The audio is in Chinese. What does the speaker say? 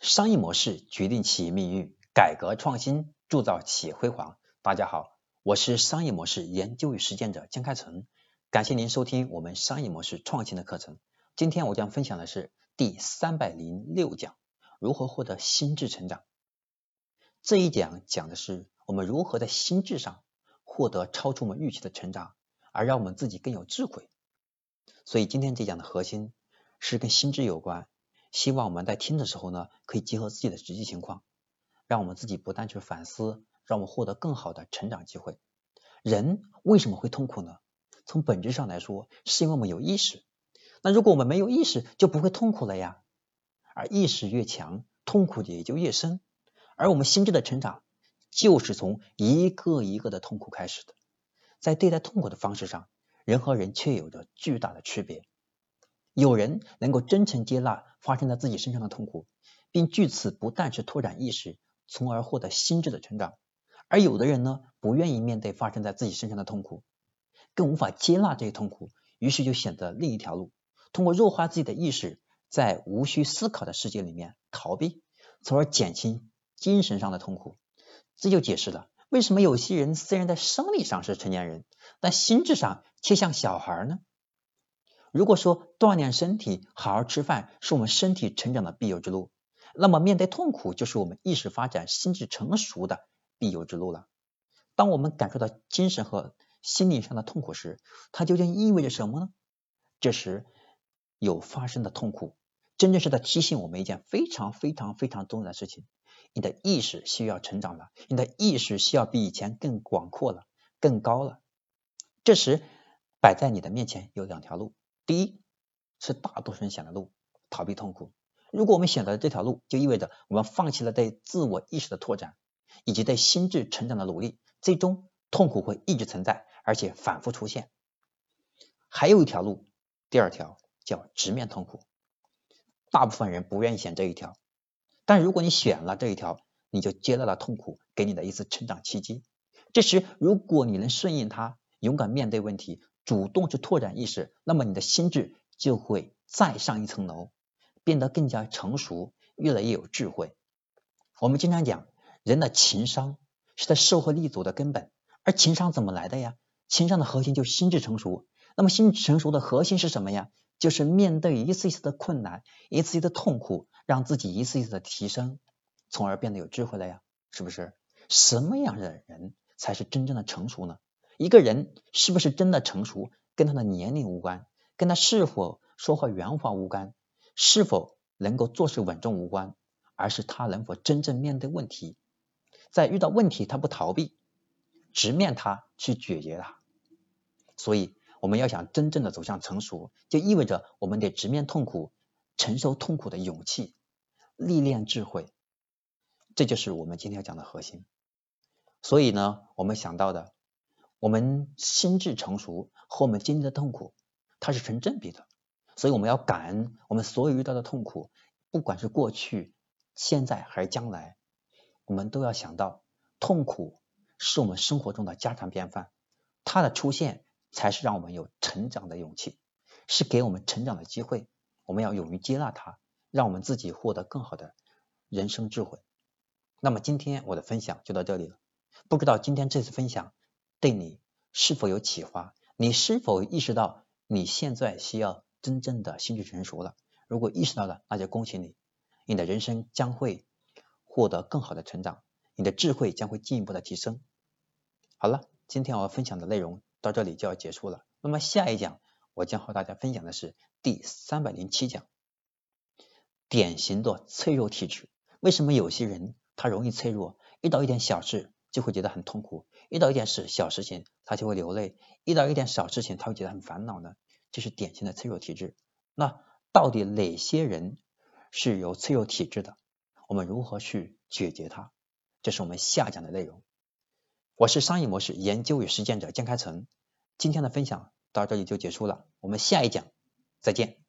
商业模式决定企业命运，改革创新铸造企业辉煌。大家好，我是商业模式研究与实践者江开成，感谢您收听我们商业模式创新的课程。今天我将分享的是第三百零六讲：如何获得心智成长。这一讲讲的是我们如何在心智上获得超出我们预期的成长，而让我们自己更有智慧。所以今天这讲的核心是跟心智有关。希望我们在听的时候呢，可以结合自己的实际情况，让我们自己不断去反思，让我们获得更好的成长机会。人为什么会痛苦呢？从本质上来说，是因为我们有意识。那如果我们没有意识，就不会痛苦了呀。而意识越强，痛苦也就越深。而我们心智的成长，就是从一个一个的痛苦开始的。在对待痛苦的方式上，人和人却有着巨大的区别。有人能够真诚接纳发生在自己身上的痛苦，并据此不但是拓展意识，从而获得心智的成长；而有的人呢，不愿意面对发生在自己身上的痛苦，更无法接纳这些痛苦，于是就选择另一条路，通过弱化自己的意识，在无需思考的世界里面逃避，从而减轻精神上的痛苦。这就解释了为什么有些人虽然在生理上是成年人，但心智上却像小孩呢？如果说锻炼身体、好好吃饭是我们身体成长的必由之路，那么面对痛苦就是我们意识发展、心智成熟的必由之路了。当我们感受到精神和心理上的痛苦时，它究竟意味着什么呢？这时有发生的痛苦，真正是在提醒我们一件非常非常非常重要的事情：你的意识需要成长了，你的意识需要比以前更广阔了、更高了。这时摆在你的面前有两条路。第一是大多数人选的路，逃避痛苦。如果我们选择了这条路，就意味着我们放弃了对自我意识的拓展，以及对心智成长的努力，最终痛苦会一直存在，而且反复出现。还有一条路，第二条叫直面痛苦。大部分人不愿意选这一条，但如果你选了这一条，你就接纳了痛苦给你的一次成长契机。这时，如果你能顺应它，勇敢面对问题。主动去拓展意识，那么你的心智就会再上一层楼，变得更加成熟，越来越有智慧。我们经常讲，人的情商是在社会立足的根本，而情商怎么来的呀？情商的核心就心智成熟。那么心智成熟的核心是什么呀？就是面对一次一次的困难，一次一次的痛苦，让自己一次一次的提升，从而变得有智慧了呀？是不是？什么样的人才是真正的成熟呢？一个人是不是真的成熟，跟他的年龄无关，跟他是否说话圆滑无关，是否能够做事稳重无关，而是他能否真正面对问题，在遇到问题他不逃避，直面他去解决它。所以我们要想真正的走向成熟，就意味着我们得直面痛苦，承受痛苦的勇气，历练智慧，这就是我们今天要讲的核心。所以呢，我们想到的。我们心智成熟和我们经历的痛苦，它是成正比的，所以我们要感恩我们所有遇到的痛苦，不管是过去、现在还是将来，我们都要想到，痛苦是我们生活中的家常便饭，它的出现才是让我们有成长的勇气，是给我们成长的机会，我们要勇于接纳它，让我们自己获得更好的人生智慧。那么今天我的分享就到这里了，不知道今天这次分享。对你是否有启发？你是否意识到你现在需要真正的心智成熟了？如果意识到了，那就恭喜你，你的人生将会获得更好的成长，你的智慧将会进一步的提升。好了，今天我要分享的内容到这里就要结束了。那么下一讲我将和大家分享的是第三百零七讲，典型的脆弱体质。为什么有些人他容易脆弱？遇到一点小事。就会觉得很痛苦，遇到一点事小事情他就会流泪，遇到一点小事情他会觉得很烦恼呢，这是典型的脆弱体质。那到底哪些人是有脆弱体质的？我们如何去解决它？这是我们下讲的内容。我是商业模式研究与实践者江开成，今天的分享到这里就结束了，我们下一讲再见。